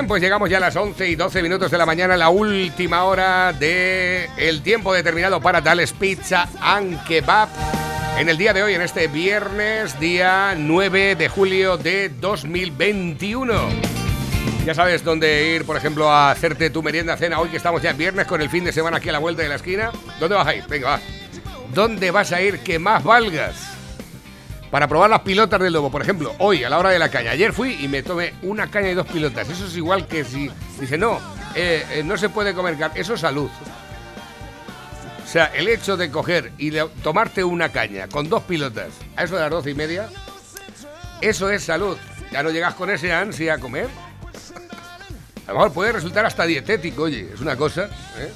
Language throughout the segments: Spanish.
Bien, pues llegamos ya a las 11 y 12 minutos de la mañana, la última hora de el tiempo determinado para Tales Pizza and Kebab. En el día de hoy, en este viernes, día 9 de julio de 2021. Ya sabes dónde ir, por ejemplo, a hacerte tu merienda cena hoy que estamos ya en viernes con el fin de semana aquí a la vuelta de la esquina. ¿Dónde vas a ir? Venga, va. ¿Dónde vas a ir que más valgas? Para probar las pilotas del lobo, por ejemplo, hoy a la hora de la caña. Ayer fui y me tomé una caña y dos pilotas. Eso es igual que si dice, no, eh, eh, no se puede comer carne. Eso es salud. O sea, el hecho de coger y de tomarte una caña con dos pilotas a eso de las doce y media, eso es salud. Ya no llegas con ese ansia a comer. A lo mejor puede resultar hasta dietético, oye, es una cosa. ¿eh?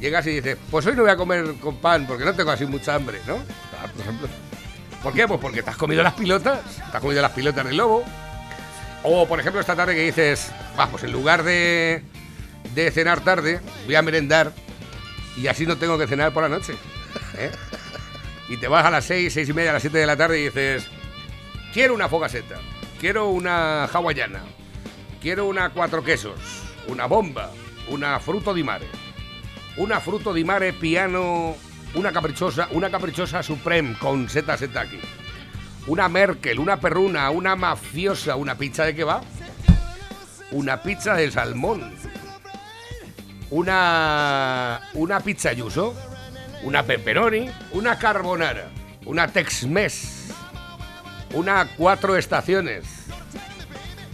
Llegas y dices, pues hoy no voy a comer con pan porque no tengo así mucha hambre, ¿no? Ah, por ejemplo. ¿Por qué? Pues porque te has comido las pilotas, te has comido las pilotas del lobo. O, por ejemplo, esta tarde que dices, vamos, en lugar de, de cenar tarde, voy a merendar y así no tengo que cenar por la noche. ¿eh? Y te vas a las seis, seis y media, a las siete de la tarde y dices, quiero una fogaseta, quiero una hawaiana, quiero una cuatro quesos, una bomba, una fruto di mare, una fruto di mare piano una caprichosa, una caprichosa Supreme con seta aquí. Una Merkel, una perruna, una mafiosa, una pizza de qué va? Una pizza de salmón. Una una pizza yuso, una pepperoni, una carbonara, una Tex-Mex, una cuatro estaciones,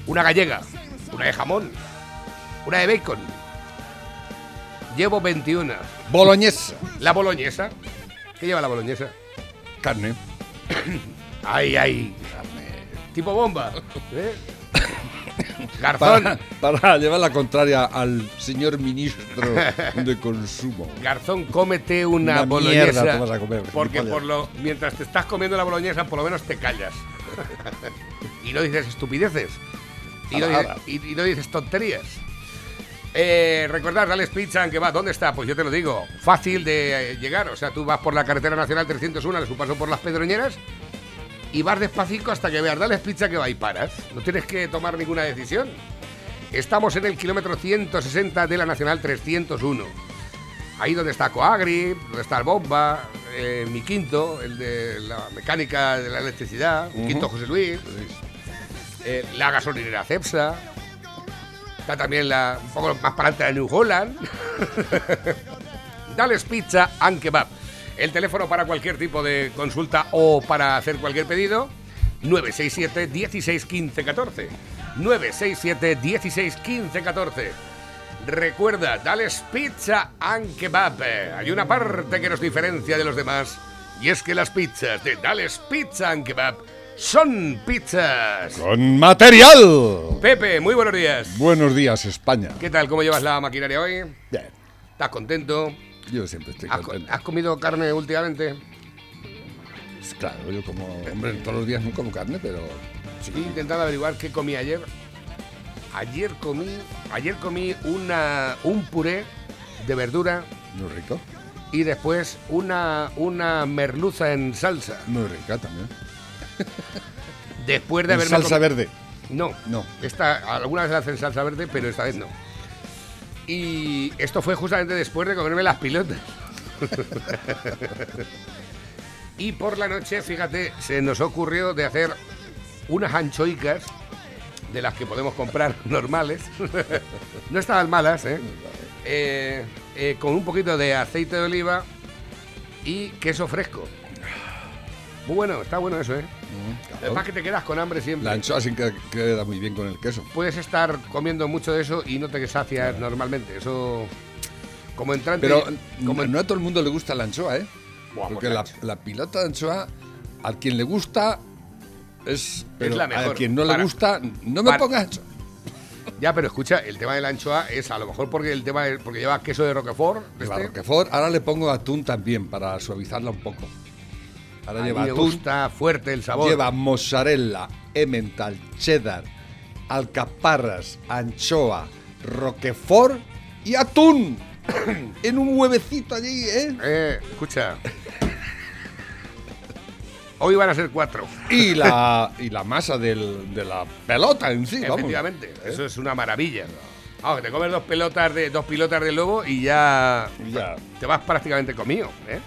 una gallega, una de jamón, una de bacon. Llevo 21. Boloñesa. La boloñesa. ¿Qué lleva la boloñesa? Carne. ay, ay. Carne. Tipo bomba. ¿eh? Garzón. Para, llevar la contraria al señor ministro de consumo. Garzón, cómete una, boloñesa. porque por lo, mientras te estás comiendo la boloñesa, por lo menos te callas. y no dices estupideces. Y y no dices tonterías. Eh, recordar, Dales Pizza, ¿en qué va? ¿Dónde está? Pues yo te lo digo, fácil de eh, llegar. O sea, tú vas por la carretera nacional 301, le su paso por las Pedroñeras y vas despacito hasta que veas Dales Pizza que va y paras. No tienes que tomar ninguna decisión. Estamos en el kilómetro 160 de la Nacional 301. Ahí donde está Coagri, donde está el Bomba, eh, mi quinto, el de la mecánica de la electricidad, mi quinto José Luis, eh, la gasolinera Cepsa, Está también la, un poco más para adelante de New Holland. Dales Pizza and Kebab. El teléfono para cualquier tipo de consulta o para hacer cualquier pedido, 967 16 15 14. 967 16 15 14. Recuerda, Dales Pizza and Kebab. Hay una parte que nos diferencia de los demás y es que las pizzas de Dales Pizza and Kebab son pizzas. Con material. Pepe, muy buenos días. Buenos días, España. ¿Qué tal? ¿Cómo llevas la maquinaria hoy? Bien. ¿Estás contento? Yo siempre estoy ¿Has, contento. ¿Has comido carne últimamente? Pues claro, yo como, hombre, todos los días no como carne, pero... Estoy intentando averiguar qué comí ayer. Ayer comí, ayer comí una, un puré de verdura. Muy rico. Y después una, una merluza en salsa. Muy rica también. Después de haber salsa verde. No, no. Esta, alguna vez la hacen salsa verde, pero esta vez no. Y esto fue justamente después de comerme las pilotas. y por la noche, fíjate, se nos ocurrió de hacer unas anchoicas de las que podemos comprar normales. no estaban malas, ¿eh? ¿eh? Eh, Con un poquito de aceite de oliva y queso fresco. Muy bueno, está bueno eso, ¿eh? Mm, que te quedas con hambre siempre. La anchoa sí que queda muy bien con el queso. Puedes estar comiendo mucho de eso y no te sacias normalmente. Eso, como entrante... Pero como no a todo el mundo le gusta la anchoa, ¿eh? Porque la, pilota de anchoa, a quien le gusta, es... Pero es la mejor. A quien no le gusta, no me pongas anchoa. Ya, pero escucha, el tema de la anchoa es a lo mejor porque el tema porque lleva queso de Roquefort. Lleva este. Roquefort, ahora le pongo atún también para suavizarla un poco. Ahora lleva me gusta fuerte el sabor. Lleva mozzarella, emmental, cheddar, alcaparras, anchoa, roquefort y atún. en un huevecito allí, ¿eh? Eh, escucha. Hoy van a ser cuatro. Y la, y la masa del- de la pelota en sí, vamos. Efectivamente, eso es una maravilla. Vamos, que te comes dos pelotas de dos pilotas de lobo y ya, Y ya. te vas prácticamente comido. ¿eh?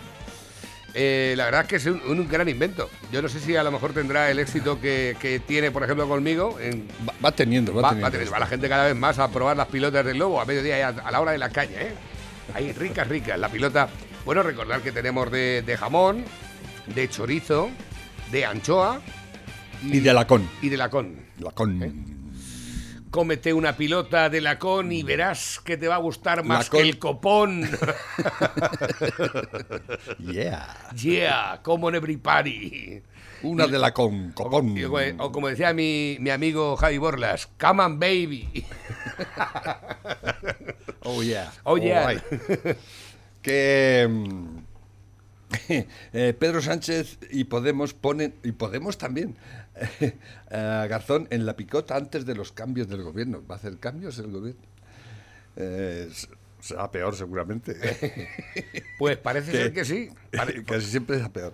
Eh, la verdad es que es un, un gran invento. Yo no sé si a lo mejor tendrá el éxito que, que tiene, por ejemplo, conmigo. En, Va, va teniendo, va, va, teniendo. va tener- va la gente cada vez más a probar las pilotas del lobo a mediodía y a, a la hora de la caña. ¿eh? Ahí, ricas, ricas. La pilota. Bueno, recordar que tenemos de, de jamón, de chorizo, de anchoa Y de lacón. y de lacón. Lacón. Cómete una pilota de lacón y verás que te va a gustar más Lacón. que el copón. Yeah. yeah, como en every party. Una de lacón, copón. O como decía mi, mi amigo Javi Borlas, come on baby. Oh, yeah. Oh, yeah. Que mm, eh, Pedro Sánchez y Podemos ponen, y Podemos también, a Garzón en la picota antes de los cambios del gobierno. ¿Va a hacer cambios el gobierno? Eh, será peor seguramente. Pues parece ser que sí. Pare- Casi siempre es peor.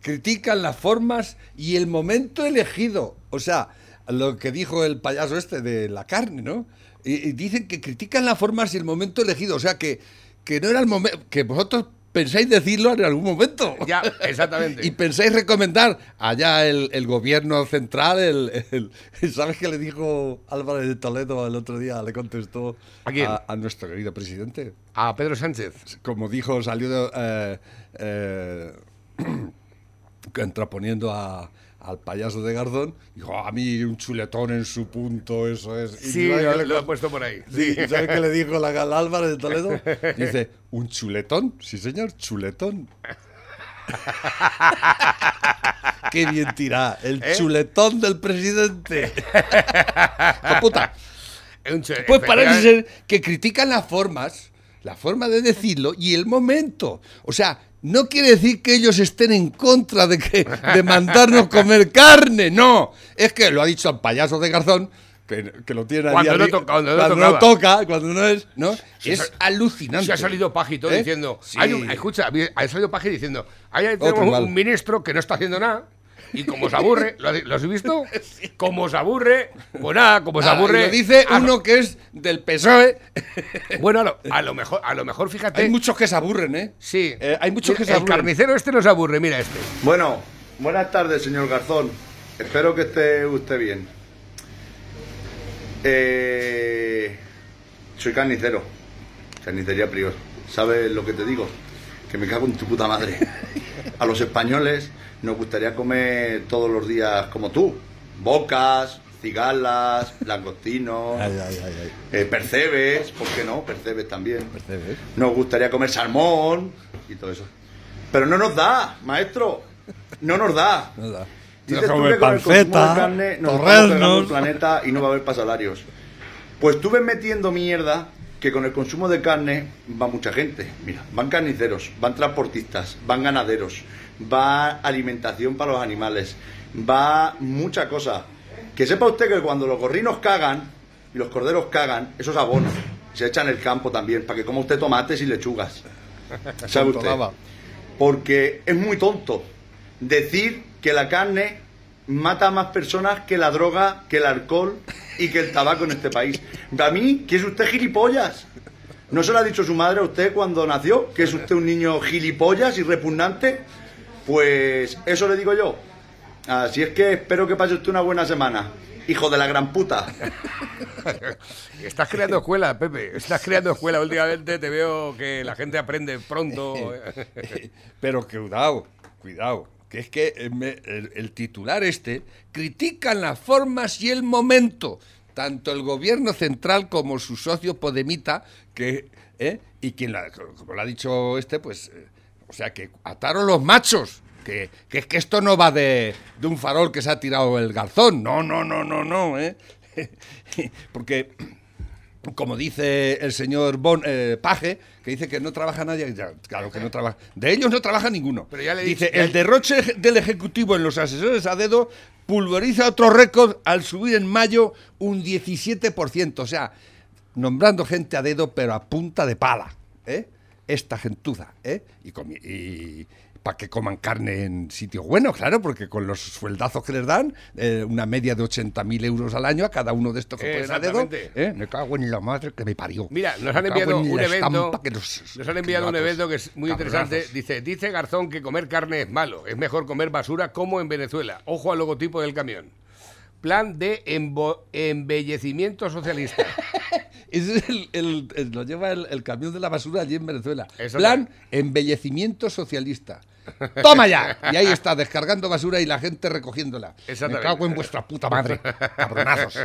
Critican las formas y el momento elegido. O sea, lo que dijo el payaso este de la carne, ¿no? Y, y dicen que critican las formas y el momento elegido. O sea, que, que no era el momento. Que vosotros pensáis decirlo en algún momento. Ya, exactamente. Y pensáis recomendar allá el, el gobierno central, el, el- ¿sabes qué le dijo Álvarez de Toledo el otro día? Le contestó ¿A quién? a nuestro querido presidente A Pedro Sánchez. como dijo, salió eh, eh, contraponiendo a- al payaso de Gardón, dijo, "Ah, a mí un chuletón en su punto, eso es. Y Sí, ¿sabes lo, qué le lo he puesto por ahí. Sí, ¿y ¿Sabes qué le dijo la Gal Álvarez de Toledo? Dice, ¿un chuletón? Sí, señor, chuletón. Qué bien tira, el ¿Eh? chuletón del presidente. ¡Hijo puta! Pues parece ser que critican las formas, la forma de decirlo y el momento. O sea, no quiere decir que ellos estén en contra de, que, de mandarnos comer carne, no. Es que lo ha dicho el payaso de Garzón, que, que lo tiene ahí Cuando no toca- cuando no cuando tocaba. toca, cuando no es, ¿no? Es se- alucinante. Se ha salido Pajito ¿Eh? diciendo. Sí. Hay un- escucha, ha salido Pajito diciendo. Ahí tenemos un ministro que no está haciendo nada. Y como se aburre, ¿lo, has- lo has visto? Como se aburre, pues nada, como se Ah, aburre. lo dice a- uno que es del PSOE. Bueno, a lo, a lo mejor, a lo mejor, fíjate. Hay muchos que se aburren, ¿eh? Sí. Eh, hay muchos que se El aburren. carnicero este no se aburre, mira este. Bueno, buenas tardes, señor Garzón. Espero que esté usted bien. Eh, soy carnicero. Carnicería Prior. ¿Sabes lo que te digo? Que me cago en tu puta madre. A los españoles nos gustaría comer todos los días como tú. Bocas, cigalas, langostinos, Ay, ay, ay, ay. eh, percebes, ¿por qué no? Percebes también. Percebes. Nos gustaría comer salmón y todo eso. Pero no nos da, maestro. No nos da. Nada. Dices tú que con el consumo de carne nos torreznos. planeta y no va a haber pasalarios. Pues tú ves metiendo mierda que con el consumo de carne va mucha gente. Mira, van carniceros, van transportistas, van ganaderos, va alimentación para los animales, va mucha cosa. Que sepa usted que cuando los gorrinos cagan y los corderos cagan, eso es abono. Se echa en el campo también, para que coma usted tomates y lechugas. ¿Sabe usted? Porque es muy tonto decir que la carne mata a más personas que la droga, que el alcohol y que el tabaco en este país. A mí, que es usted gilipollas. ¿No se lo ha dicho su madre a usted cuando nació? ¿Que es usted un niño gilipollas y repugnante? Pues eso le digo yo. Así es que espero que pase usted una buena semana. Hijo de la gran puta. Estás creando escuela, Pepe. Estás creando escuela últimamente. Te veo que la gente aprende pronto. Pero cuidado, cuidado. Que es que eh, el, titular este critican las formas y el momento. Tanto el gobierno central como su socio Podemita, que, ¿eh? y quien, la- como lo ha dicho este, pues, eh, o sea, que ataron los machos. Que, que es que esto no va de, de un farol que se ha tirado el garzón. No, no, no, no, no. Porque como dice el señor bon, eh, Paje, que dice que no trabaja nadie, ya, claro que no trabaja, de ellos no trabaja ninguno. Pero ya le dice, el derroche del Ejecutivo en los asesores a dedo pulveriza otro récord al subir en mayo un 17%, o sea, nombrando gente a dedo pero a punta de pala. ¿eh? esta gentuza, ¿eh? Y, comi- y para que coman carne en sitios buenos, claro, porque con los sueldazos que les dan, eh, una media de 80.000 euros al año a cada uno de estos que ponen a dedo. ¿eh? Me cago en la madre que me parió. Mira, nos han enviado en un evento. los- Nos han enviado un evento que es muy interesante. Dice, dice Garzón que comer carne es malo. Es mejor comer basura como en Venezuela. Ojo al logotipo del camión. Plan de embellecimiento socialista. Ese es el, el- el- lo lleva el, el camión de la basura allí en Venezuela. Eso Plan embellecimiento socialista. ¡Toma ya! Y ahí está, descargando basura y la gente recogiéndola. Me cago en vuestra puta madre, cabronazos.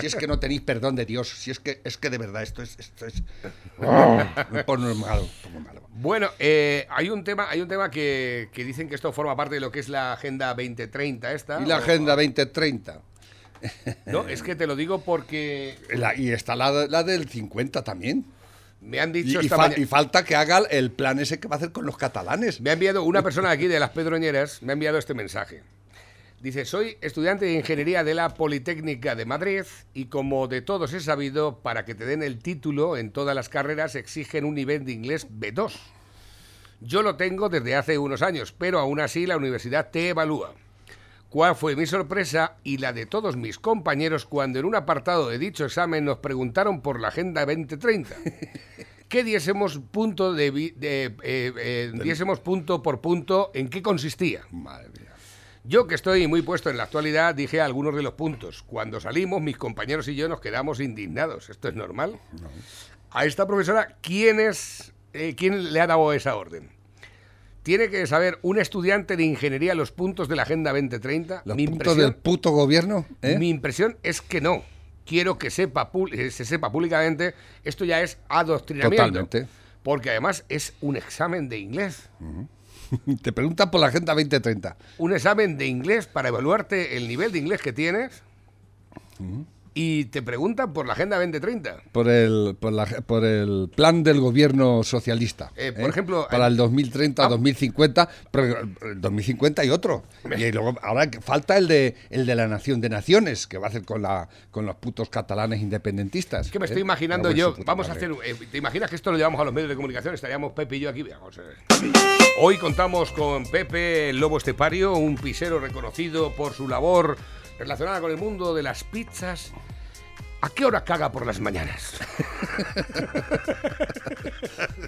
Si es que no tenéis perdón de Dios, si es que es que de verdad esto es... Esto es... Oh, me pone malo, me pone malo. Bueno, eh, hay un tema, hay un tema que, que dicen que esto forma parte de lo que es la Agenda 2030 esta. Y la o- Agenda 2030. No, es que te lo digo porque La- y está la, la del 50 también. me han dicho y esta fa- y falta que haga el plan ese que va a hacer con los catalanes. Me ha enviado una persona aquí de las Pedroñeras, me ha enviado este mensaje. Dice, soy estudiante de Ingeniería de la Politécnica de Madrid y como de todos he sabido, para que te den el título en todas las carreras exigen un nivel de inglés B2. Yo lo tengo desde hace unos años, pero aún así la universidad te evalúa. ¿Cuál fue mi sorpresa y la de todos mis compañeros cuando en un apartado de dicho examen nos preguntaron por la Agenda 2030? Que diésemos punto de, de, eh, eh, diésemos punto por punto en qué consistía. Madre mía. Yo que estoy muy puesto en la actualidad dije algunos de los puntos. Cuando salimos, mis compañeros y yo nos quedamos indignados. ¿Esto es normal? A esta profesora, ¿quién es, eh, quién le ha dado esa orden? ¿Tiene que saber un estudiante de ingeniería los puntos de la Agenda 2030? Los mi, puntos del puto gobierno. ¿eh? mi impresión es que no. Quiero que sepa, eh, se sepa públicamente, esto ya es adoctrinamiento. Totalmente. Porque además es un examen de inglés. Te preguntan por la Agenda 2030. un examen de inglés para evaluarte el nivel de inglés que tienes y te preguntan por la Agenda 2030. Por el, por, la- por el plan del gobierno socialista. Eh, por ejemplo, Para eh, el 2030, ah. 2050. Pero el 2050 y otro. Y luego, ahora falta el de, el de la Nación de Naciones, que va a hacer con, la, con los putos catalanes independentistas. Es que me estoy ¿eh? imaginando Cago en yo, vamos a madre. hacer, eh, ¿te imaginas que esto lo llevamos a los medios de comunicación? Estaríamos Pepe y yo aquí. Vamos a. Hoy contamos con Pepe, el lobo estepario, un pisero reconocido por su labor relacionada con el mundo de las pizzas. ¿A qué hora caga por las mañanas?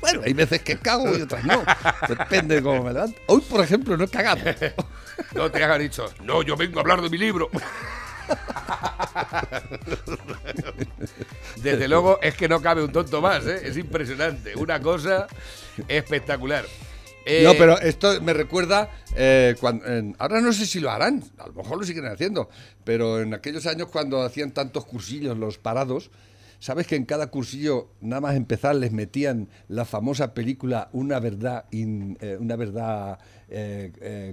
Bueno, hay veces que cago y otras no. Depende de cómo me levanto. Hoy, por ejemplo, no he cagado. No te hagan dicho, no, yo vengo a hablar de mi libro. Desde luego es que no cabe un tonto más, ¿eh? es impresionante, una cosa espectacular. Eh, No, pero esto me recuerda, eh, cuando, ahora no sé si lo harán, a lo mejor lo siguen haciendo, pero en aquellos años cuando hacían tantos cursillos los parados, ¿sabes que en cada cursillo, nada más empezar, les metían la famosa película Una verdad, eh, una verdad,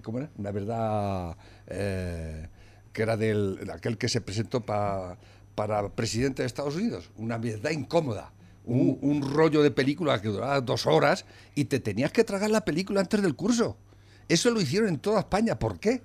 ¿cómo era? Una verdad que era del, de aquel que se presentó pa- para presidente de Estados Unidos, una verdad incómoda un, un rollo de película que duraba dos horas y te tenías que tragar la película antes del curso. Eso lo hicieron en toda España. ¿Por qué?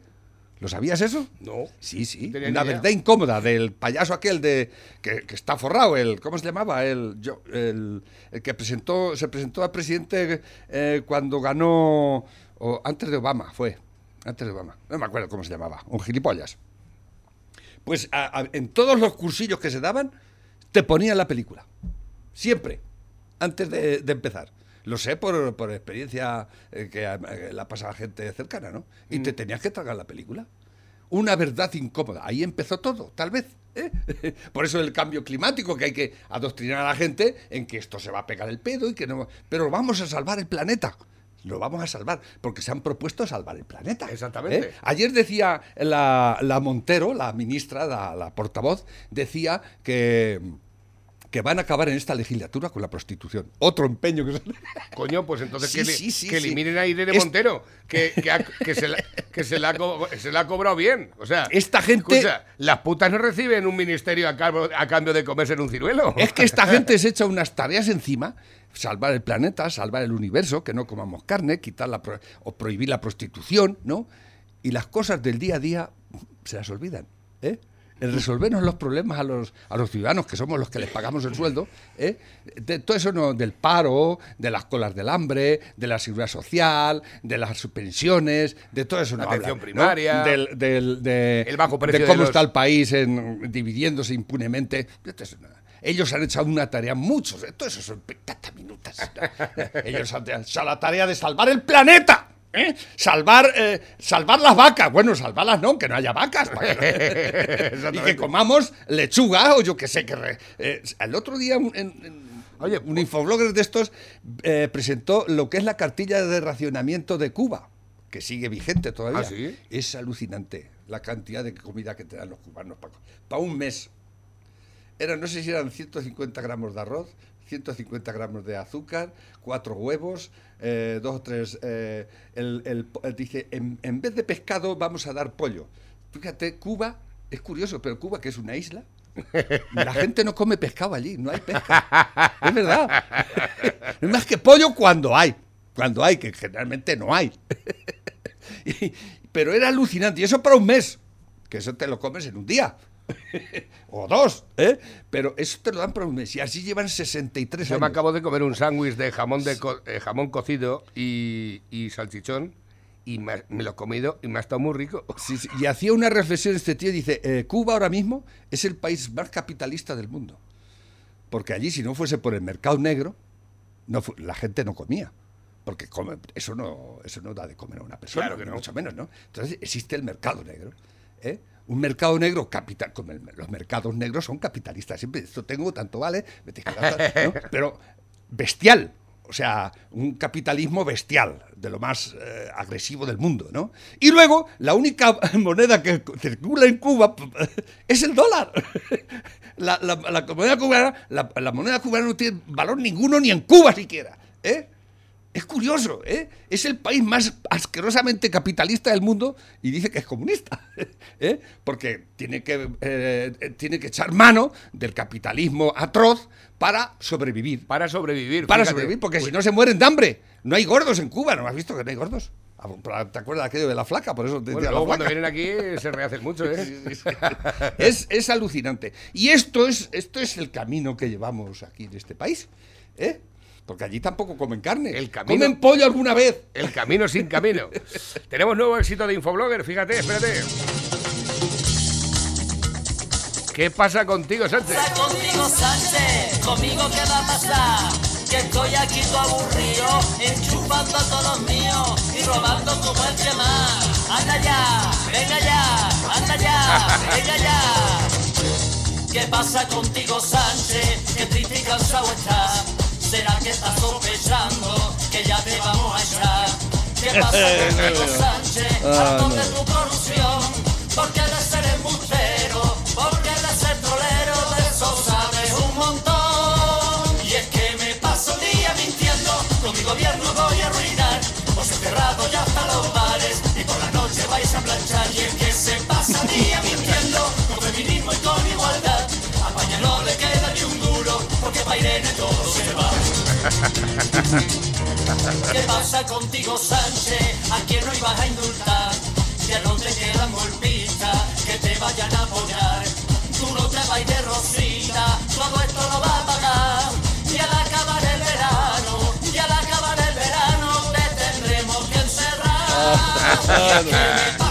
¿Lo sabías eso? No. Sí, sí. No Una idea. verdad incómoda del payaso aquel de que, que está forrado, el ¿cómo se llamaba? El, yo- el, el que presentó se presentó a presidente eh, cuando ganó o antes de Obama fue antes de Obama. No me acuerdo cómo se llamaba. Un gilipollas. Pues a- a- en todos los cursillos que se daban te ponían la película. Siempre, antes de, de empezar. Lo sé por, por experiencia eh, que eh, la pasaba gente cercana, ¿no? Y te tenías que tragar la película. Una verdad incómoda. Ahí empezó todo, tal vez. ¿eh? Por eso el cambio climático, que hay que adoctrinar a la gente en que esto se va a pegar el pedo y que no. Pero vamos a salvar el planeta. Lo vamos a salvar, porque se han propuesto salvar el planeta. Exactamente. ¿eh? Ayer decía la, la Montero, la ministra, la, la portavoz, decía que, que van a acabar en esta legislatura con la prostitución. Otro empeño que. Coño, pues entonces Sí, que, li- sí, sí, que sí. eliminen a Irene Es- Montero, que, que, ha- que se, la, que se, la ha, se la ha cobrado bien. O sea, Esta gente- escucha, las putas no reciben un ministerio a, cambio- a cambio de comerse en un ciruelo. Es que esta gente se echa unas tareas encima, salvar el planeta, salvar el universo, que no comamos carne, quitar la pro- o prohibir la prostitución, ¿no? Y las cosas del día a día se las olvidan, ¿eh? En resolvernos los problemas a los, a los ciudadanos, que somos los que les pagamos el sueldo, ¿eh? de todo eso no, del paro, de las colas del hambre, de la seguridad social, de las pensiones, de todo eso no La atención hablan, ¿no? primaria, Del, del- de, el bajo precio de de cómo los- está el país en, dividiéndose impunemente. Ellos han hecho una tarea, muchos, de todo eso son minutos. Ellos han hecho la tarea de salvar el planeta. ¿Eh? Salvar, eh, salvar las vacas. Bueno, salvarlas no, que no haya vacas. y que comamos lechuga o yo que sé. que re- eh, El otro día un, en- en- Oye, un infoblogger de estos eh, presentó lo que es la cartilla de racionamiento de Cuba, que sigue vigente todavía. ¿Ah, sí? Es alucinante la cantidad de comida que te dan los cubanos para un mes. Era, no sé si eran 150 gramos de arroz, 150 gramos de azúcar, cuatro huevos, eh, dos o tres. eh, el, el eh, dice, en, en vez de pescado vamos a dar pollo. Fíjate, Cuba, es curioso, pero Cuba, que es una isla, la gente no come pescado allí, no hay pesca. Es verdad. Es más que pollo cuando hay. Cuando hay, que generalmente no hay. Y- pero era alucinante. Y eso para un mes. Que eso te lo comes en un día. o dos, ¿eh? Pero eso te lo dan para un mes. Y así llevan 63 Yo años. me acabo de comer un sándwich de jamón de co- eh, jamón cocido y, y salchichón y me, me lo he comido y me ha estado muy rico. Sí, sí. Y hacía una reflexión este tío. Dice, eh, Cuba ahora mismo es el país más capitalista del mundo. Porque allí, si no fuese por el mercado negro, no la gente no comía. Porque come- eso, no, eso no da de comer a una persona, Claro que no. mucho menos, ¿no? Entonces existe el mercado negro. ¿eh? Un mercado negro capital, como el- los mercados negros son capitalistas. Siempre esto tengo, tanto vale, ¿no? pero bestial. O sea, un capitalismo bestial, de lo más eh, agresivo del mundo, ¿no? Y luego, la única moneda que circula en Cuba es el dólar. La, la- la moneda cubana, la, la moneda cubana no tiene valor ninguno ni en Cuba siquiera, ¿eh? Es curioso, ¿eh? Es el país más asquerosamente capitalista del mundo y dice que es comunista, ¿eh? Porque tiene que, eh, tiene que echar mano del capitalismo atroz para sobrevivir. Para sobrevivir. Para fíjate. sobrevivir, porque si no se mueren de hambre. No hay gordos en Cuba, ¿no has visto que no hay gordos? Ah, ¿Te acuerdas de aquello de la flaca? Por eso te Bueno, luego cuando vienen aquí se rehacen mucho, ¿eh? es, es alucinante. Y esto es, esto es el camino que llevamos aquí en este país. ¿eh? Porque allí tampoco comen carne. El camino- ¿Comen pollo alguna vez? El camino sin camino. Tenemos nuevo éxito de Infoblogger, fíjate, espérate. ¿Qué pasa contigo, Sánchez? pasa contigo, Sánchez? ¿Conmigo qué va a pasar? Que estoy aquí todo aburrido, enchufando a todos los míos y robando como el que más. Anda ya, venga ya, anda ya, venga ya. ¿Qué pasa contigo, Sánchez? Que triste y cansado estás. ¿Será que estás sospechando que ya te vamos a echar? ¿Qué pasa contigo, Sánchez? ¿A dónde tu corrupción? Porque de ser embustero, porque de ser trolero, de eso sabes un montón. Y es que me paso el día mintiendo, con mi gobierno voy a arruinar. Os he cerrado ya hasta los bares y por la noche vais a planchar. Y es que se pasa el día mintiendo, Irene todo se va. ¿Qué pasa contigo, Sánchez? ¿A quién no ibas a indultar? Ya no te quedan golpistas que te vayan a apoyar. Tú no te vas de rosita, todo esto lo va a pagar. Y al acabar el verano, y al acabar el verano, te tendremos que encerrar.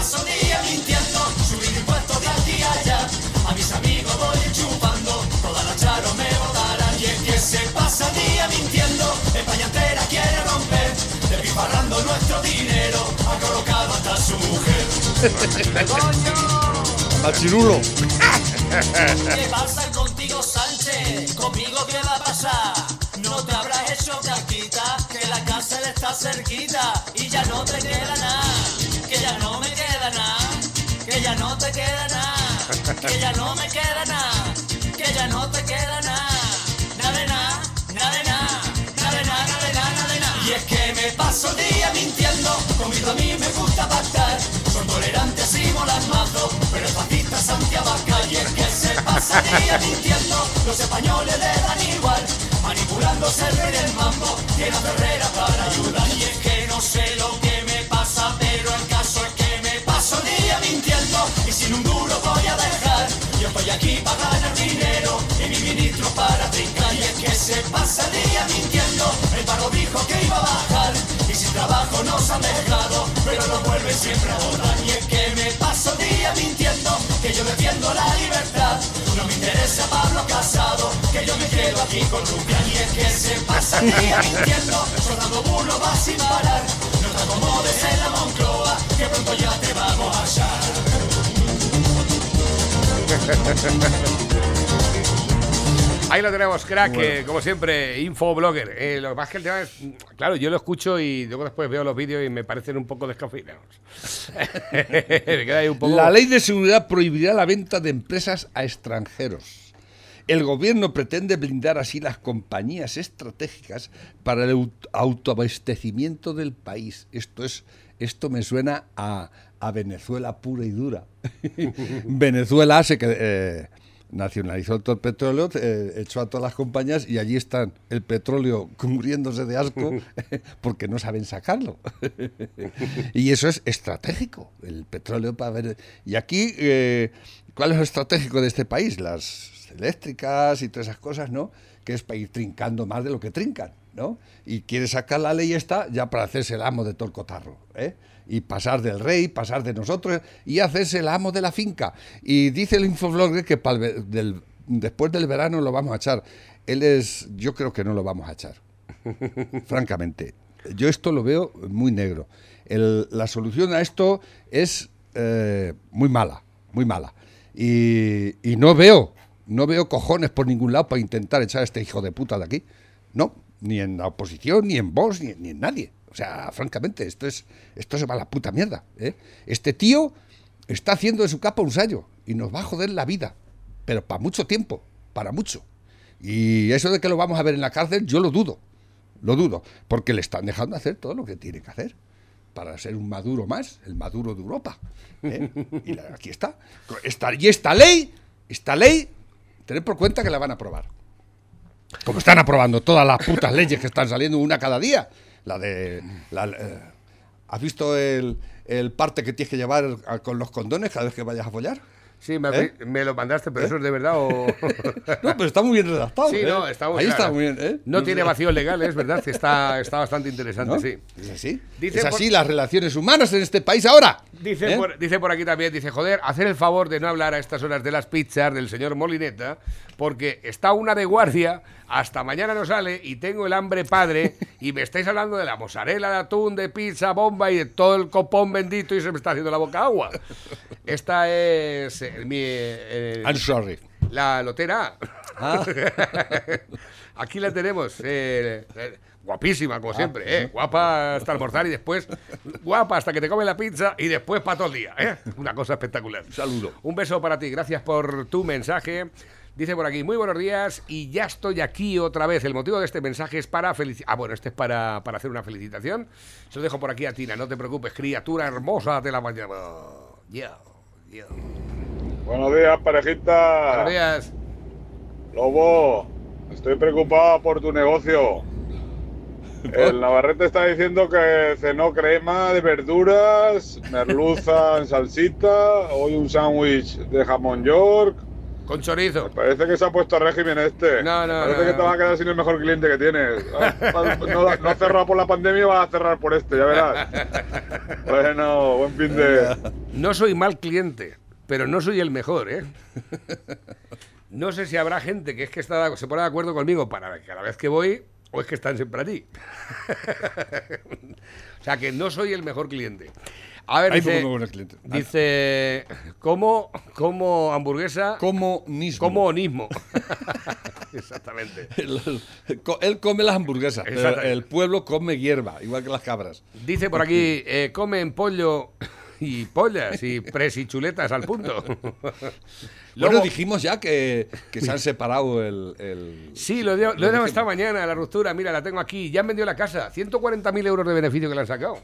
Machirulo. ¿Qué pasa contigo, Sánchez? ¿Conmigo qué va a pasar? No te habrás hecho caquita, que la cárcel está cerquita y ya no te queda nada, que ya no me queda nada, que ya no te queda nada, que ya no me queda nada, que ya no te queda nada, nada de nada, nada de nada, nada. Y es que me paso el día mintiendo, conmigo a mí me gusta pactar, son tolerantes y volan mazo, pero fascistas Santiago Calle que se pasaría mintiendo. Los españoles le dan igual, manipulándose el rey del mambo. Tiene Herrera para ayudar y es que no sé lo que me pasa, pero el caso es que me paso el día mintiendo y sin un duro voy a dejar. Yo estoy aquí para ganar dinero y mi ministro para trincar y es que se pasa el día mintiendo. El paro dijo que iba a bajar nos han dejado, pero nos vuelven siempre a votar. Y es que me paso día mintiendo que yo defiendo la libertad. No me interesa Pablo Casado, que yo me quedo aquí con Rubia. Y es que se pasa día mintiendo, sonando burro va sin parar. No te acomodes en la Moncloa, que pronto ya te vamos a echar. Ahí lo tenemos, crack, eh, como siempre, infoblogger. Eh, lo que pasa es que el tema es, claro, yo lo escucho y luego después veo los vídeos y me parecen un poco descafeinados. me queda ahí un poco... La ley de seguridad prohibirá la venta de empresas a extranjeros. El gobierno pretende blindar así las compañías estratégicas para el aut- autoabastecimiento del país. Esto es, esto me suena a, a Venezuela pura y dura. Venezuela se que, eh, nacionalizó todo el petróleo, eh, echó a todas las compañías y allí están el petróleo muriéndose de asco porque no saben sacarlo. y eso es estratégico, el petróleo para ver. Y aquí, eh, ¿cuál es lo estratégico de este país? Las eléctricas y todas esas cosas, ¿no? Que es para ir trincando más de lo que trincan, ¿no? Y quiere sacar la ley esta ya para hacerse el amo de todo el cotarro, ¿eh? Y pasar del rey, pasar de nosotros y hacerse el amo de la finca. Y dice el infoblogger que ve- del- después del verano lo vamos a echar. Él es, yo creo que no lo vamos a echar francamente. Yo esto lo veo muy negro. El- la solución a esto es eh, muy mala, muy mala. Y, y no veo, no veo cojones por ningún lado para intentar echar a este hijo de puta de aquí. No, ni en la oposición, ni en vos, ni, ni en nadie. O sea, francamente, esto es esto se va a la puta mierda. ¿eh? Este tío está haciendo de su capa un sallo y nos va a joder la vida, pero para mucho tiempo, para mucho. Y eso de que lo vamos a ver en la cárcel, yo lo dudo. Lo dudo, porque le están dejando hacer todo lo que tiene que hacer para ser un maduro más, el maduro de Europa. ¿eh? Y aquí está. Esta- y esta ley, esta ley, tened por cuenta que la van a aprobar. Como están aprobando todas las putas leyes que están saliendo una cada día. La de. la- eh, ¿Has visto el, el parte que tienes que llevar con los condones cada vez que vayas a follar? Sí, me, ¿Eh? me lo mandaste, pero eso es de verdad o... No, pero está muy bien redactado. Sí, ¿eh? no, está muy Ahí clara. está muy bien. ¿eh? No tiene vacíos legales, ¿verdad? Que Está, está bastante interesante, ¿No? sí. Es así. Dice es por- así las relaciones humanas en este país ahora. Dice, ¿Eh? por, dice por aquí también, dice, joder, hacer el favor de no hablar a estas horas de las pizzas del señor Molineta, porque está una de guardia, hasta mañana no sale y tengo el hambre padre y me estáis hablando de la mozzarella de atún, de pizza, bomba y de todo el copón bendito y se me está haciendo la boca agua. Esta es eh, mi... eh, I'm sorry. la lotera. Ah. Aquí la tenemos. eh, eh, guapísima, Ah, como siempre. eh, guapa hasta almorzar y después guapa hasta que te come la pizza y después para todo el día. eh. Una cosa espectacular. Un saludo. Un beso para ti. Gracias por tu mensaje. Dice por aquí, muy buenos días y ya estoy aquí otra vez. El motivo de este mensaje es para felicitar. Ah, bueno, este es para, para hacer una felicitación. Se lo dejo por aquí a Tina, no te preocupes, criatura hermosa de la mañana. Ya, Buenos días, parejita. Buenos días. Lobo, estoy preocupado por tu negocio. El Navarrete está diciendo que cenó crema de verduras, merluza en salsita, hoy un sándwich de jamón york. Con chorizo. Parece que se ha puesto a régimen este. No, no, Parece no, que no. te vas a quedar sin el mejor cliente que tienes. Ah, No, no has cerrado por la pandemia, vas a cerrar por este, ya verás. Bueno, buen fin de... No soy mal cliente, pero no soy el mejor, ¿eh? No sé si habrá gente que es que está, se pone de acuerdo conmigo para cada vez que voy o es que están siempre allí. o sea que no soy el mejor cliente. A ver, Hay dice, muy buenos clientes. dice ¿cómo, cómo hamburguesa? Comunismo. Exactamente. El- Él come las hamburguesas, pero el pueblo come hierba, igual que las cabras. Dice por aquí, eh, comen pollo y pollas y presichuletas al punto. Bueno, Luego- dijimos ya que, que se han separado el... el- Sí, lo, dio- lo he dado esta mañana, la ruptura. Mira, la tengo aquí. Ya han vendido la casa. 140.000 euros de beneficio que le han sacado.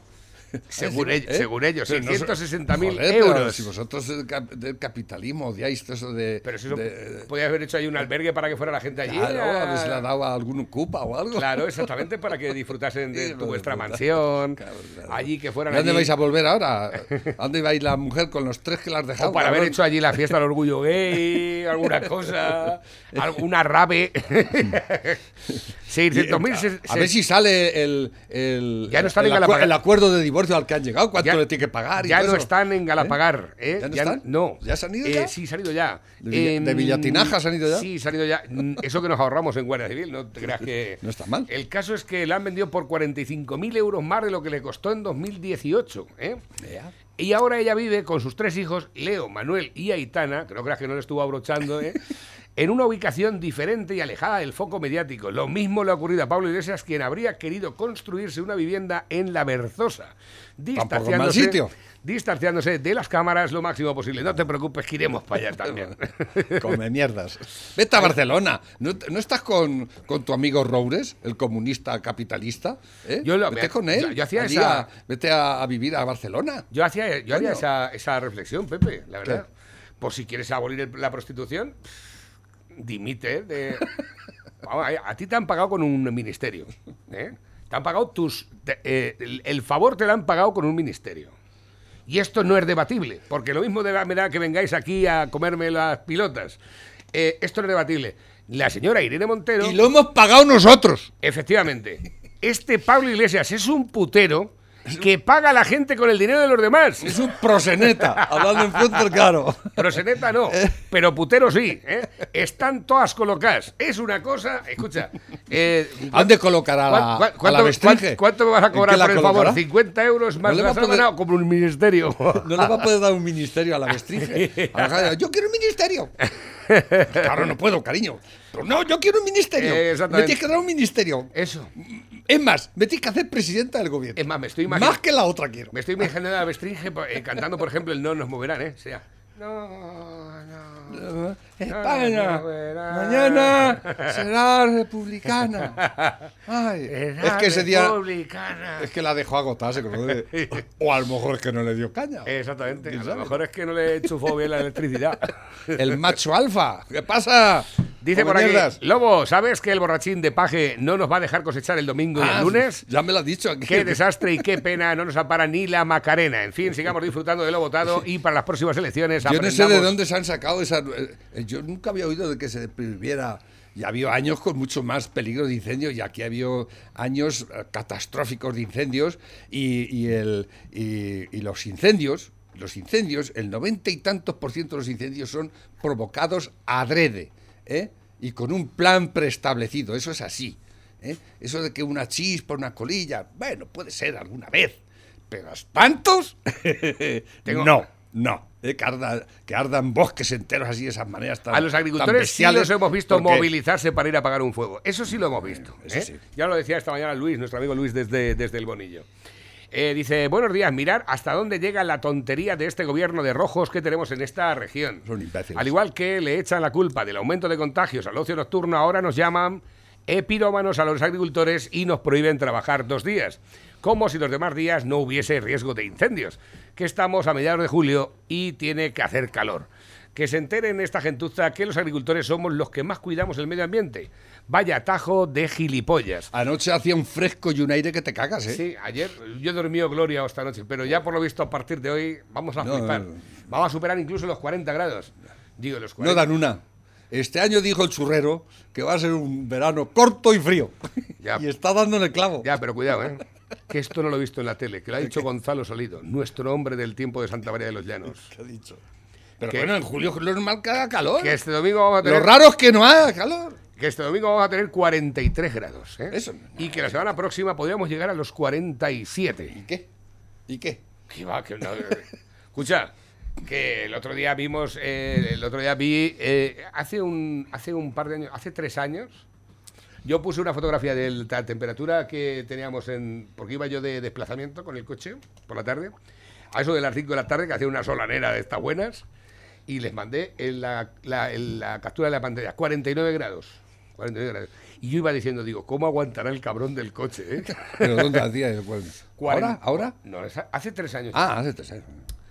Según, ellos, ¿Eh? según ellos, Pero no so- 660.000 Joder, pero euros. Si vosotros del, cap- del capitalismo odiáis eso de. Pero si eso, de- podías haber hecho ahí un albergue para que fuera la gente allí. Claro, a- a ver si le ha dado a algún cupa o algo. Claro, exactamente, para que disfrutasen de tu de vuestra puta. mansión, Claro, claro. allí que fueran ¿Y dónde allí- vais a volver ahora? ¿A dónde vais la mujer con los tres que la has dejado? O para haber cabrón? hecho allí la fiesta del orgullo gay, alguna cosa, alguna rave. 600.000. se- A se- ver si sale el, el, Ya no están el, acu- el acuerdo de divorcio al que han llegado, cuánto ya- le tiene que pagar. y Ya todo no eso. están en Galapagar. ¿eh? ¿Ya no están? No. ¿Ya se han ido Eh, ya? Sí, se han ido ya. ¿De Villa- de Villatinaja se han ido ya? Sí, se han ido ya. Mm, Eso que nos ahorramos en Guardia Civil, no te creas que. No está mal. El caso es que la han vendido por 45.000 euros más de lo que le costó en 2018. ¿eh? Y ahora ella vive con sus tres hijos, Leo, Manuel y Aitana, que no creas que no le estuvo abrochando, ¿eh? en una ubicación diferente y alejada del foco mediático. Lo mismo le ha ocurrido a Pablo Iglesias, quien habría querido construirse una vivienda en La Berzosa, sitio. distanciándose de las cámaras lo máximo posible. No te preocupes, que iremos para allá también. Come mierdas. Vete a Barcelona. ¿No, no estás con, con tu amigo Roures, el comunista capitalista? ¿Eh? Yo lo- vete me- con él. yo- yo hacía esa- a- vete a, a vivir a Barcelona. Yo hacía, yo haría esa, esa reflexión, Pepe, la verdad. ¿Qué? Por si quieres abolir el- la prostitución, dimite de... A, ti te han pagado con un ministerio. ¿eh? Te han pagado tus... te- eh, el, el favor te lo han pagado con un ministerio. Y esto no es debatible, porque lo mismo de- me da que vengáis aquí a comerme las pilotas. Eh, esto no es debatible. La señora Irene Montero... Y lo hemos pagado nosotros. Efectivamente. Este Pablo Iglesias es un putero que paga a la gente con el dinero de los demás. Es un proseneta, hablando en pronto claro. Proseneta no, pero putero sí. ¿eh? Están todas colocadas. Es una cosa, escucha. Eh, ¿A dónde colocará ¿cuán- la, cuán- a la cuánto, cuán- cuánto me vas a ¿En cobrar por el favor? colocará? ¿50 euros más No la poder- sábana como un ministerio? No le va a poder dar un ministerio a la Vestringe. Ahora, Yo quiero un ministerio. Claro, no puedo, cariño. Pero no, yo quiero un ministerio. Eh, me tienes que dar un ministerio. Eso. Es más, me tienes que hacer presidenta del gobierno. Es más, me estoy imaginando. Más que la otra quiero. Me estoy imaginando a Bestringe eh, cantando, por ejemplo, el No nos moverán, ¿eh? O sea. No, no. España, no, verá. mañana será republicana. Ay, es que ese día es que la dejó agotarse, o a lo mejor es que no le dio caña. Exactamente. ¿Quién A lo mejor es que no le enchufó bien la electricidad. El macho alfa, ¿qué pasa? Dice por aquí. Lobo, ¿sabes que el borrachín de paje no nos va a dejar cosechar el domingo y Ah, el lunes? Ya me lo has dicho aquí. Qué desastre y qué pena, no nos ampara ni la Macarena. En fin, sigamos disfrutando de lo votado y para las próximas elecciones Yo no sé de dónde se han sacado esas. Eh, Yo nunca había oído de que se prohibiera. Y había años con mucho más peligro de incendio y aquí había años eh, catastróficos de incendios y, y el, y, los incendios, los incendios, el noventa y tantos por ciento de los incendios son provocados adrede ¿eh? y con un plan preestablecido. Eso es así. ¿eh? Eso de que una chispa, una colilla, bueno, puede ser alguna vez, pero ¿tantos? No, no. Eh, que, arda- que ardan bosques enteros así de esas maneras tan A los agricultores sí los hemos visto porque- movilizarse para ir a apagar un fuego. Eso sí lo hemos visto. eso ¿eh? sí. Ya lo decía esta mañana Luis, nuestro amigo Luis desde, desde el Bonillo. Eh, dice, buenos días, mirar hasta dónde llega la tontería de este gobierno de rojos que tenemos en esta región. Son imbéciles. Al igual que le echan la culpa del aumento de contagios al ocio nocturno, ahora nos llaman epirómanos a los agricultores y nos prohíben trabajar dos días. Como si los demás días no hubiese riesgo de incendios. Que estamos a mediados de julio y tiene que hacer calor. Que se enteren esta gentuza que los agricultores somos los que más cuidamos el medio ambiente. Vaya atajo de gilipollas. Anoche hacía un fresco y un aire que te cagas, ¿eh? Sí, ayer yo he dormido gloria esta noche, pero ya por lo visto a partir de hoy vamos a No, flipar. no, no. Vamos a superar incluso los 40 grados. Digo, los 40. No dan una. Este año dijo el churrero que va a ser un verano corto y frío. Ya. y está dando en el clavo. Ya, pero cuidado, ¿eh? Que esto no lo he visto en la tele, que lo ha dicho Gonzalo Salido, nuestro hombre del tiempo de Santa María de los Llanos. ¿Qué ha dicho? Pero ¿Qué? bueno, en julio es normal que haga calor. Que este domingo vamos a tener, Lo raro es que no haga calor. que este domingo vamos a tener 43 grados, ¿eh? Eso. Y que la semana próxima podríamos llegar a los 47. ¿Y qué? ¿Y qué? ¿Qué va? Que no- Escucha, que el otro día vimos, eh, el otro día vi, eh, hace un, hace un par de años, hace tres años, yo puse una fotografía de la temperatura que teníamos en, porque iba yo de desplazamiento con el coche por la tarde, a eso de las 5 de la tarde, que hacía una solanera de estas buenas, y les mandé en la, la- en la captura de la pantalla, 49 grados. 49 grados. Y yo iba diciendo, digo, ¿cómo aguantará el cabrón del coche? eh? ¿Pero dónde hacía el? ¿Ahora? ¿Ahora? No, hace tres años. Ah, hace tres años.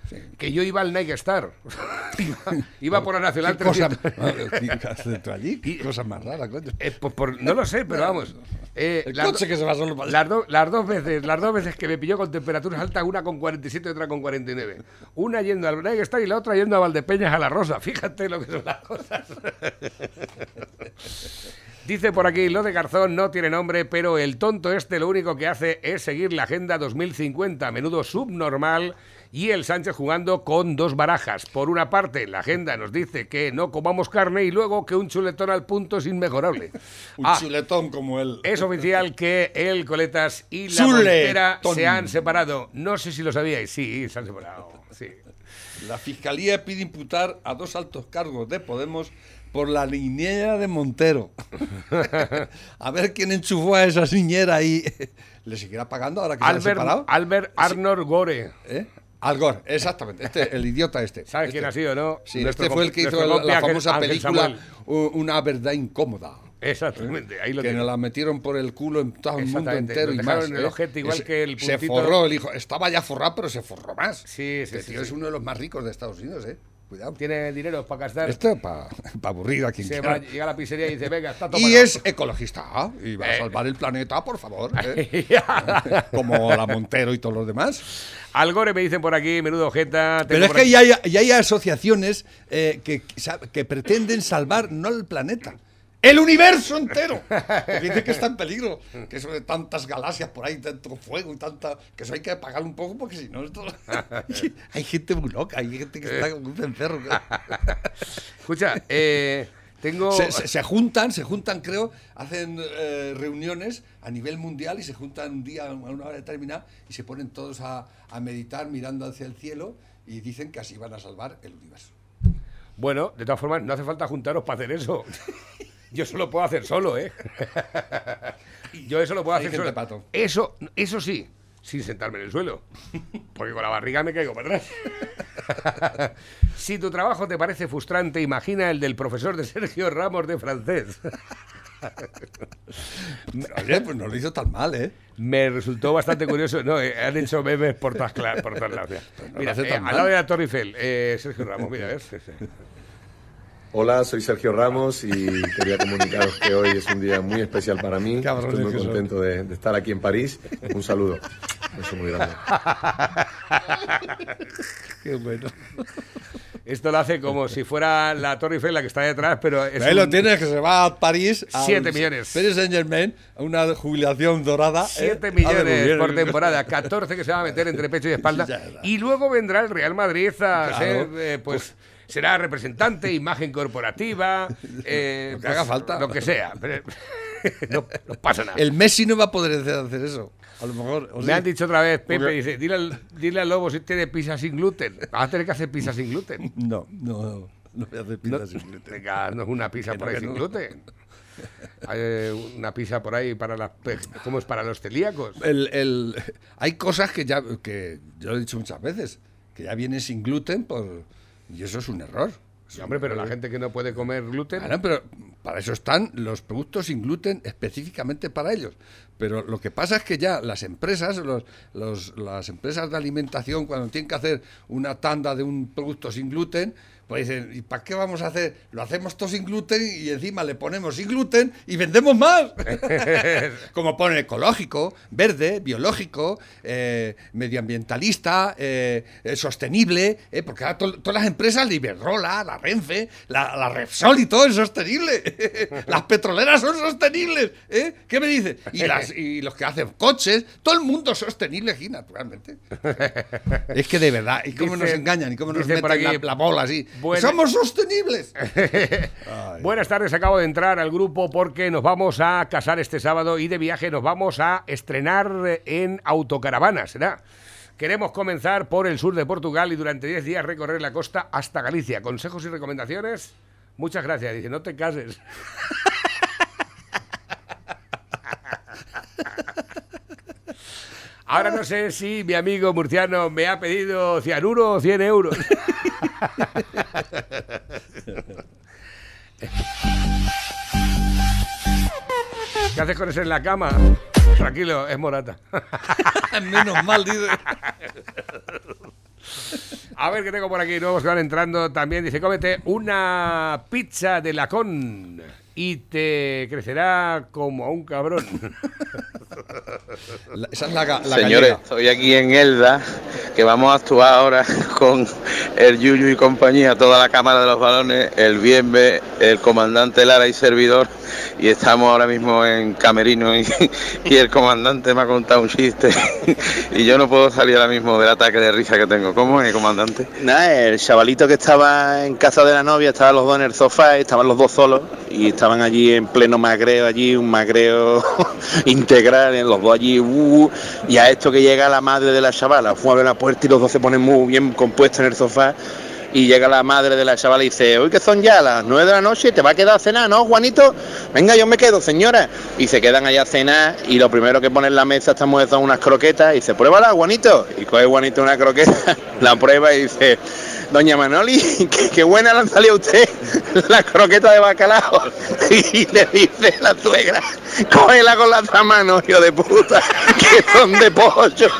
Sí. Que yo iba al Nike Star. iba, iba por la Nacional ¿Qué cosa, 300. ¿Qué haces dentro allí? ¿Qué cosa más rara, coño? Eh, por- no lo sé, pero vamos. Eh, El las coche do- que se va solo para las, do- las dos veces, las dos veces que me pilló con temperaturas altas, una con 47 y otra con 49. Una yendo al Nike Star y la otra yendo a Valdepeñas a la Rosa. Fíjate lo que son las cosas. Dice por aquí, lo de Garzón no tiene nombre, pero el tonto este lo único que hace es seguir la Agenda 2050, menudo subnormal, y el Sánchez jugando con dos barajas. Por una parte, la Agenda nos dice que no comamos carne y luego que un chuletón al punto es inmejorable. Un Ah, chuletón como él. es oficial que el Coletas y la. Montera se han separado. No sé si lo sabíais, sí, se han separado. Sí. La fiscalía pide imputar a dos altos cargos de Podemos por la niñera de Montero. a ver quién enchufó a esa niñera y le seguirá pagando ahora que se han Albert, separado. Albert Arnold Gore. ¿Eh? Al Gore, exactamente. Este, el idiota este. ¿Sabes Este. quién ha sido, no? Sí, Nuestro este fue el que hizo la, la famosa Ángel película Samuel. Una verdad incómoda. Exactamente, ahí lo que tiene. nos la metieron por el culo en todo el mundo entero y más. en el ¿eh? ojete igual Ese- que el Se puntito- forró el hijo. Estaba ya forrado, pero se forró más. Sí, sí, Este sí, tío sí. es uno de los más ricos de Estados Unidos, ¿eh? Cuidado. Tiene dinero para gastar. Esto para aburrir a quien Se quiera. va, llega a la pizzería y dice, venga, está todo Y pagado". es ecologista y va a Eh. salvar el planeta, por favor. ¿eh? Como la Montero y todos los demás. Al Gore me dicen por aquí, menudo jeta. Pero es que ya hay, ya hay asociaciones eh, que, que pretenden salvar no el planeta, el universo entero. Porque dice que está en peligro, que eso de tantas galaxias por ahí, tanto fuego y tanta. que eso hay que apagar un poco porque si no. Esto... hay gente muy loca, hay gente que está como un enferro. Escucha, eh, tengo... Se, se- se juntan, se juntan, creo, hacen eh, reuniones a nivel mundial y se juntan un día a una hora determinada y se ponen todos a, a meditar mirando hacia el cielo y dicen que así van a salvar el universo. Bueno, de todas formas, no hace falta juntaros para hacer eso. Yo eso lo puedo hacer solo, ¿eh? Yo eso lo puedo hacer solo. pato. Eso, eso sí, sin sentarme en el suelo. Porque con la barriga me caigo para atrás. Si tu trabajo te parece frustrante, imagina el del profesor de Sergio Ramos de francés. Oye, pues no lo hizo tan mal, ¿eh? Me resultó bastante curioso. No, eh, han hecho memes por todas, por todas lados. no Mira, hace eh, al lado de la Torre Eiffel, eh, Sergio Ramos, mira, ¿ves? Hola, soy Sergio Ramos y quería comunicaros que hoy es un día muy especial para mí. Cabrones Estoy muy contento de, de estar aquí en París. Un saludo. Un beso muy grande. Qué bueno. Esto lo hace como si fuera la Torre Eiffel la que está detrás, pero es Ahí lo tienes, que se va a París. al Siete millones. Paris Saint Germain, a una jubilación dorada. ¿eh? 7 A ver, muy millones por temporada, 14 que se va a meter entre pecho y espalda. Y luego vendrá el Real Madrid a Claro. ser, eh, pues, será representante, imagen corporativa, eh, Lo que haga falta. Lo que sea. pero no, no pasa nada. El Messi no va a poder hacer eso. A lo mejor. Me sí. han dicho otra vez, Pepe, Porque- dice, dile al, dile al lobo si tiene pizza sin gluten. Vas a tener que hacer pizza sin gluten. No, no, no. No voy a hacer No, pizza sin gluten. venga, no es una pizza por ahí sin gluten. Hay eh, una pizza por ahí para las ¿cómo es para los celíacos? El, el- hay cosas que ya que yo he dicho muchas veces que ya vienen sin gluten por y eso es un error. Sí, hombre, pero la error. gente que no puede comer gluten. Claro, pero para eso están los productos sin gluten específicamente para ellos. Pero lo que pasa es que ya las empresas, los, los- las empresas de alimentación, cuando tienen que hacer una tanda de un producto sin gluten, pues dicen, ¿y para qué vamos a hacer? Lo hacemos todo sin gluten y encima le ponemos sin gluten y vendemos más. Como pone ecológico, verde, biológico, eh, medioambientalista, eh, eh, sostenible, porque ahora to- todas las empresas, la Iberrola, la Renfe, la, la Repsol y todo es sostenible. las petroleras son sostenibles. ¿eh? ¿Qué me dices? Y, las, y los que hacen coches, todo el mundo es sostenible aquí, naturalmente. es que de verdad, y cómo nos engañan, y cómo nos meten aquí, la, la bola así. Buena- ¡Somos sostenibles! Buenas tardes, acabo de entrar al grupo porque nos vamos a casar este sábado y de viaje nos vamos a estrenar en autocaravana, será. Queremos comenzar por el sur de Portugal y durante 10 días recorrer la costa hasta Galicia. ¿Consejos y recomendaciones? Muchas gracias. Dice, no te cases. Ahora no sé si mi amigo murciano me ha pedido cianuro o 100 euros. haces con ese en la cama? Tranquilo, es Morata. Menos mal, dice. A ver qué tengo por aquí. Nuevos que van entrando también. Dice, cómete una pizza de lacón y te crecerá como a un cabrón. La- Esa es la, ga- la Señores, gallega. estoy aquí en Elda, que vamos a actuar ahora con el Yuyu y compañía, toda la Cámara de los Balones, el Bienve, el comandante Lara y servidor, y estamos ahora mismo en Camerino y, el comandante me ha contado un chiste y yo no puedo salir ahora mismo del ataque de risa que tengo. ¿Cómo es, comandante? Nada, el chavalito que estaba en casa de la novia, estaban los dos en el sofá, estaban los dos solos y estaban allí en pleno magreo, allí un magreo integral, los dos allí, uh, y a esto que llega la madre de la chavala, fue a abrir la puerta y los dos se ponen muy bien compuestos en el sofá. Y llega la madre de la chavala y dice, hoy que son ya las nueve de la noche, te va a quedar a cenar, ¿no, Juanito? Venga, yo me quedo, señora. Y se quedan allá a cenar y lo primero que pone en la mesa esta mujer son unas croquetas y dice, pruébala, Juanito. Y coge Juanito una croqueta, la prueba y dice, doña Manoli, qué, buena le han usted la croqueta de bacalao. Y le dice la suegra, cógela con las otra mano, hijo de puta, que son de pollo.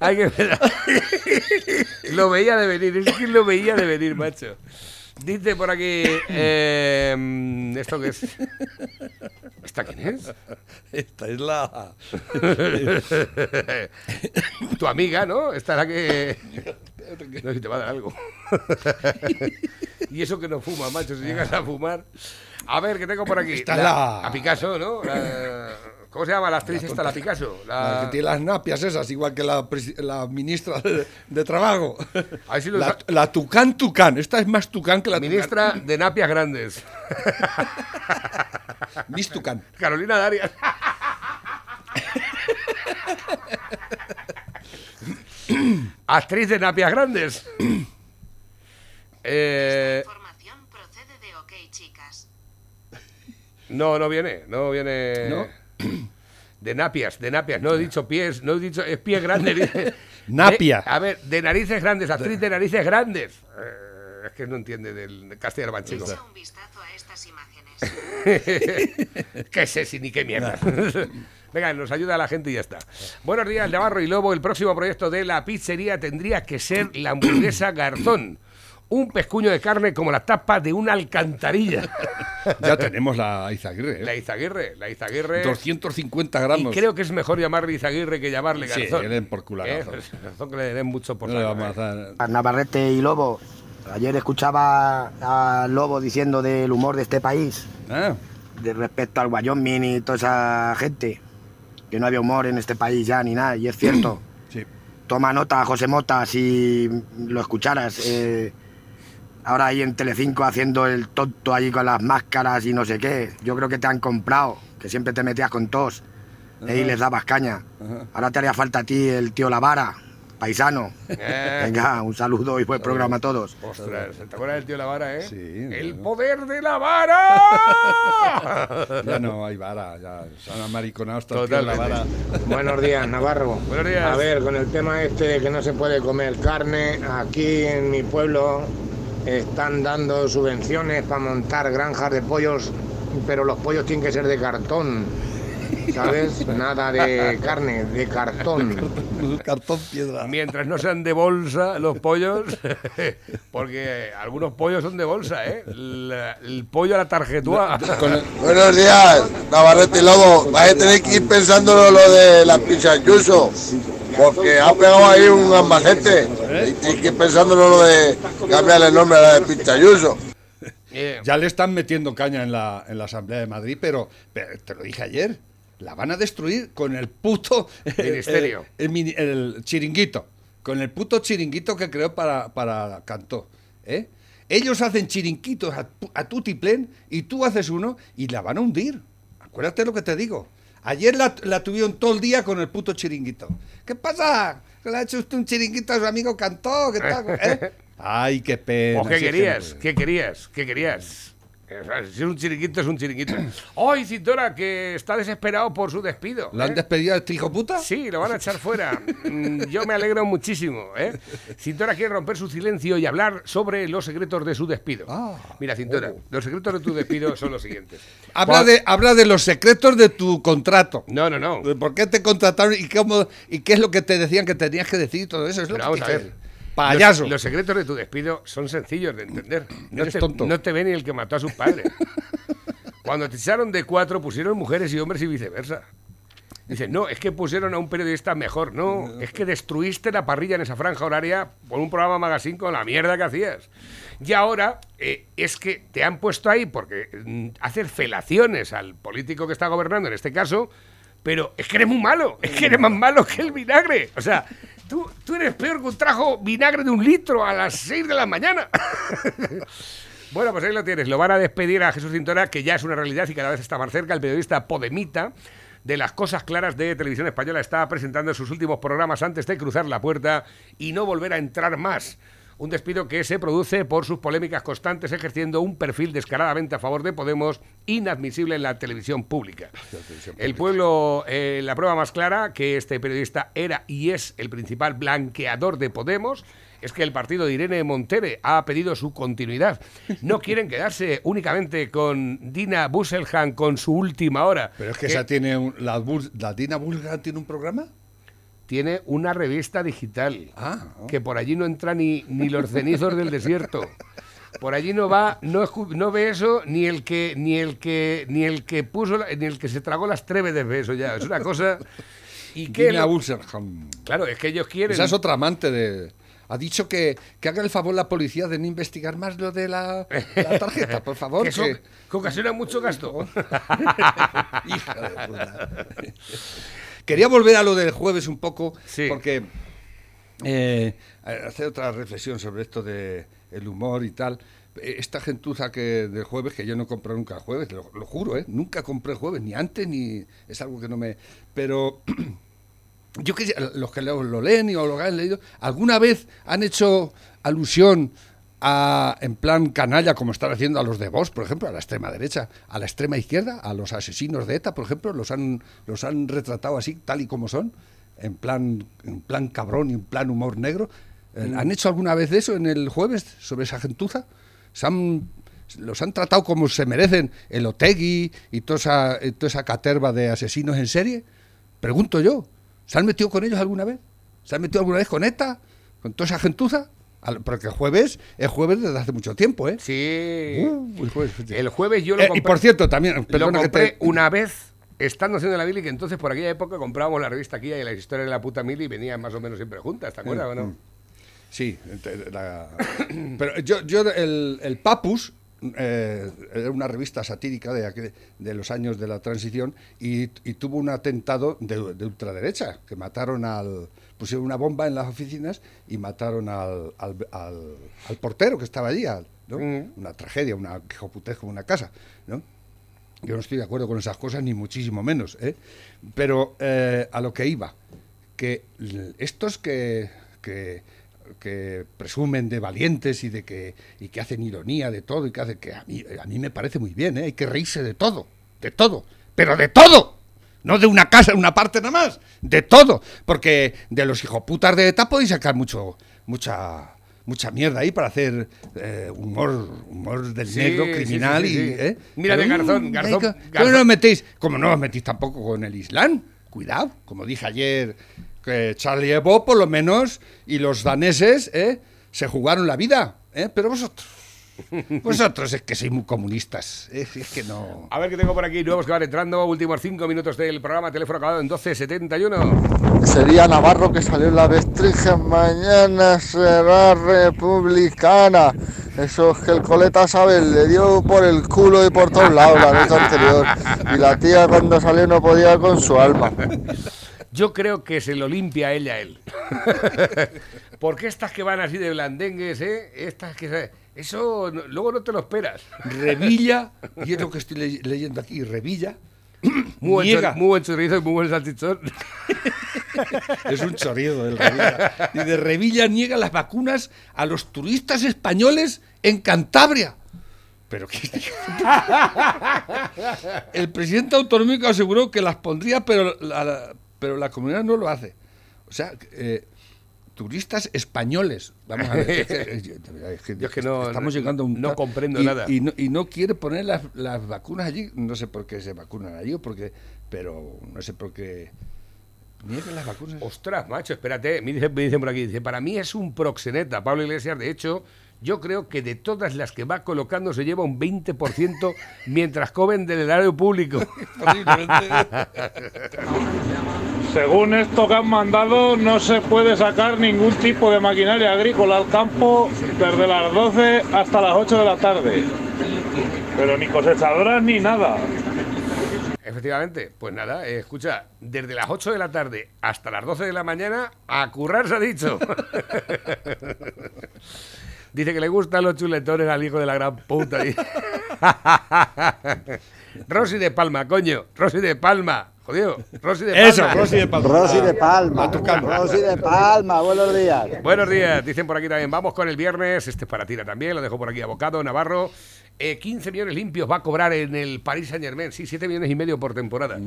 Hay que ver. lo veía de venir, es que lo veía de venir, macho. Dice por aquí. eh, ¿Esto qué es? ¿Esta quién es? Esta es la. tu amiga, ¿no? Esta es la que. No sé si te va a dar algo. y eso que no fuma, macho, si llegas a fumar. A ver, ¿qué tengo por aquí? Esta es la- A Picasso, ¿no? La- ¿Cómo se llama la actriz esta, la Picasso? La que tiene las napias esas, igual que la, la ministra de, de Trabajo. Si La, la Tucán Tucán. Esta es más Tucán que la Ministra de Napias Grandes. Miss Tucán. Carolina Darias. Actriz de Napias Grandes. Eh, información procede de OK, chicas. no, no viene, no viene. ¿No? De napias, de napias. No he dicho pies, no he dicho. Es pie grande. Napia. De- a ver, de narices grandes, actriz de narices grandes. Eh, es que no entiende del castellano manchego. Echa un vistazo a estas imágenes. ¿Qué sé si ni qué mierda? Venga, nos ayuda la gente y ya está. Buenos días, Navarro y Lobo. El próximo proyecto de la pizzería tendría que ser la hamburguesa Garzón. Un pescuño de carne como la tapa de una alcantarilla. Ya tenemos la Izaguirre. ¿eh? La Izaguirre, la Izaguirre. 250 Y gramos. creo que es mejor llamarle Izaguirre que llamarle Sí, Garzón. que le den por culo a ¿Eh? Garzón. Que le den mucho por No vamos ¿eh? a dar- A Navarrete y Lobo. Ayer escuchaba a Lobo diciendo del humor de este país, Ah, de respecto al Wyoming y toda esa gente, que no había humor en este país ya ni nada, y es cierto. sí. Toma nota, José Mota, si lo escucharas. eh, ahora ahí en Telecinco haciendo el tonto ahí con las máscaras y no sé qué. Yo creo que te han comprado, que siempre te metías con tos eh, y les dabas caña. Ahora te haría falta a ti el tío Lavara, paisano. Eh. Venga, un saludo y buen programa a todos. Ostras, ¿te acuerdas del tío La Vara, eh? Sí, ¡El bueno. poder de la vara! Ya no hay vara, ya se han amariconado hasta el tío en la Totalmente. vara. Buenos días, Navarro. Buenos días. A ver, con el tema este de que no se puede comer carne, aquí en mi pueblo están dando subvenciones para montar granjas de pollos, pero los pollos tienen que ser de cartón. ¿Sabes? Nada de carne, de cartón. Cartón piedra. Mientras no sean de bolsa los pollos, porque algunos pollos son de bolsa, ¿eh? La- el pollo a la tarjetúa. Buenos días, Navarrete y Lobo. Vais a tener que ir pensándolo lo de la pizza Yuso, porque ha pegado ahí un ambajete. Y que pensándolo lo de cambiarle el nombre a la de pizza Yuso. Eh, Ya le están metiendo caña en la, en la Asamblea de Madrid, pero, pero te lo dije ayer. La van a destruir con el puto Ministerio. El, el el chiringuito. Con el puto chiringuito que creó para, para Cantó. ¿eh? Ellos hacen chiringuitos a, tu- a tutiplén y tú haces uno y la van a hundir. Acuérdate lo que te digo. Ayer la, la tuvieron todo el día con el puto chiringuito. ¿Qué pasa? ¿Que le ha hecho usted un chiringuito a su amigo Cantó? ¿Qué tal? ¿Eh? Ay, qué pena. ¿O qué querías? ¿Qué querías? ¿Qué querías? Si es un chiringuito, es un chiringuito. ¡Ay, Cintora, que está desesperado por su despido! ¿Lo han ¿eh? despedido a este hijo puta? Sí, lo van a echar fuera. Mm, Yo me alegro muchísimo. ¿eh? Cintora quiere romper su silencio y hablar sobre los secretos de su despido. Ah. Mira, Cintora, los secretos de tu despido son los siguientes. Habla de, habla de los secretos de tu contrato. No, no, no. ¿Por qué te contrataron y, cómo, y qué es lo que te decían que tenías que decir y todo eso? Es lo Pero que vamos a quieres. ver. Payaso. Los, los secretos de tu despido son sencillos de entender. No Eres te, tonto. no te ve ni el que mató a su padre. Cuando te echaron de cuatro, pusieron mujeres y hombres y viceversa. Dice, no, es que pusieron a un periodista mejor. No, es que destruiste la parrilla en esa franja horaria por un programa magazine con la mierda que hacías. Y ahora eh, es que te han puesto ahí porque mm, haces felaciones al político que está gobernando, en este caso, pero es que eres muy malo, es que eres más malo que el vinagre. O sea, tú, tú eres peor que un trajo vinagre de un litro a las 6 de la mañana. Bueno, pues ahí lo tienes. Lo van a despedir a Jesús Cintora, que ya es una realidad y cada vez está más cerca. El periodista Podemita, de las cosas claras de Televisión Española, está presentando sus últimos programas antes de cruzar la puerta y no volver a entrar más. Un despido que se produce por sus polémicas constantes, ejerciendo un perfil descaradamente a favor de Podemos, inadmisible en la televisión pública. El pueblo, eh, la prueba más clara que este periodista era y es el principal blanqueador de Podemos es que el partido de Irene Montere ha pedido su continuidad. No quieren quedarse únicamente con Dina Busselhan con su última hora. Pero es que que esa tiene un, la, la Dina Bulga tiene un programa. Tiene una revista digital Ah, que por allí no entra ni, ni los cenizos del desierto. Por allí no va, no, no ve eso ni el que ni el que ni el que puso ni el que se tragó las trevedes ve eso ya. Es una cosa y que Dina Bulserham. claro es que ellos quieren Esa es otra amante de. Ha dicho que, que haga el favor la policía de no investigar más lo de la, la tarjeta, por favor. que- que ocasiona mucho gasto. Hija de puta. Quería volver a lo del jueves un poco, Sí. porque eh, hacer otra reflexión sobre esto de el humor y tal. Eh, Esta gentuza que del jueves, que yo no compré nunca el jueves, lo, lo juro, ¿eh? nunca compré el jueves, ni antes, ni es algo que no me... Pero yo que los que lo, lo leen y o lo han leído, ¿alguna vez han hecho alusión a, en plan canalla, como están haciendo a los de Vox, por ejemplo, a la extrema derecha, a la extrema izquierda, a los asesinos de ETA, por ejemplo, los han, los han retratado así, tal y como son, en plan, en plan cabrón y en plan humor negro? Eh, ¿Han hecho alguna vez eso en el jueves sobre esa gentuza? ¿Se han, los han tratado como se merecen el Otegui y toda esa, y toda esa caterva de asesinos en serie? Pregunto yo. ¿Se han metido con ellos alguna vez? ¿Se han metido alguna vez con ETA? ¿Con toda esa gentuza? Al- Porque el jueves es jueves desde hace mucho tiempo, ¿eh? Sí. Uh, el jueves. El jueves yo lo Eh, compré. y por cierto, también, lo perdona que te- una vez estando haciendo la Biblia, que entonces por aquella época comprábamos la revista aquí y la historia de la puta mili y venían más o menos siempre juntas, ¿te acuerdas o no? Mm. Sí, la- pero yo, yo el, el Papus eh, era una revista satírica de, aquel- de los años de la transición y, y tuvo un atentado de, de ultraderecha, que mataron al... pusieron una bomba en las oficinas y mataron al, al, al- al portero que estaba allí, al- ¿no? Una tragedia, una quejoputez como una casa, ¿no? Yo no estoy de acuerdo con esas cosas, ni muchísimo menos. ¿eh? Pero eh, a lo que iba, que estos que, que, que presumen de valientes y de que, y que hacen ironía de todo, y que hacen que a mí, a mí me parece muy bien, ¿eh? hay que reírse de todo, de todo, pero de todo. No de una casa, una parte nada más, de todo. Porque de los hijoputas de ETA podéis sacar mucho, mucha, mucha mierda ahí para hacer eh, humor, humor del Sí, negro criminal sí, sí. y ¿eh? Mira de Pero, Garzón, mm, Garzón- que- Garzón- ¿Cómo no os metéis? Como no os metís tampoco con el Islam. Cuidado, como dije ayer, que Charlie Hebdo por lo menos y los daneses ¿eh? se jugaron la vida, ¿eh? pero vosotros, vosotros es que sois muy comunistas, ¿eh? es que no. A ver qué tengo por aquí, nuevos que van entrando, últimos cinco minutos del programa, teléfono acabado en 1271. Sería Navarro que salió en la Vestrija, mañana será republicana. Eso es que el coleta, ¿sabes? Le dio por el culo y por todos lados la noche anterior. Y la tía cuando salió no podía con su alma. Yo creo que se lo limpia ella a él. Porque estas que van así de blandengues, ¿eh? Estas que... Eso no- luego no te lo esperas. Revilla, y es lo que estoy le- leyendo aquí, Revilla, Muy buen, muy buen chorizo y muy buen salchichón. es un chorizo del Revilla, y de Revilla niega las vacunas a los turistas españoles en Cantabria. Pero que el presidente autonómico aseguró que las pondría, pero la, la- pero la comunidad no lo hace. O sea, eh, turistas españoles. Vamos a ver. es que- Yo es no- estamos llegando a un no comprendo y- nada. Y no, y no quiere poner las, las vacunas allí. No sé por qué se vacunan allí, o porque, pero no sé por qué niegan las vacunas. Ostras, macho, espérate. Me dicen, me dicen por aquí, dice, para mí es un proxeneta. Pablo Iglesias, de hecho, yo creo que de todas las que va colocando se lleva un 20% mientras comen del erario público. Según esto que han mandado, no se puede sacar ningún tipo de maquinaria agrícola al campo desde las 12 hasta las 8 de la tarde. Pero ni cosechadoras ni nada. Efectivamente, pues nada, eh, escucha, desde las 8 de la tarde hasta las 12 de la mañana, a currar se ha dicho. Dice que le gustan los chuletones al hijo de la gran puta. Rosy de Palma, coño, Rosy de Palma. Jodido, Rosy de Palma. Eso, Rosy de Palma. Rosy de Palma. Rosy de Palma, buenos días. Buenos días, dicen por aquí también. Vamos con el viernes. Este es para Tira también, lo dejo por aquí abocado. Navarro, eh, 15 millones limpios va a cobrar en el Paris Saint Germain. Sí, 7 millones y medio por temporada.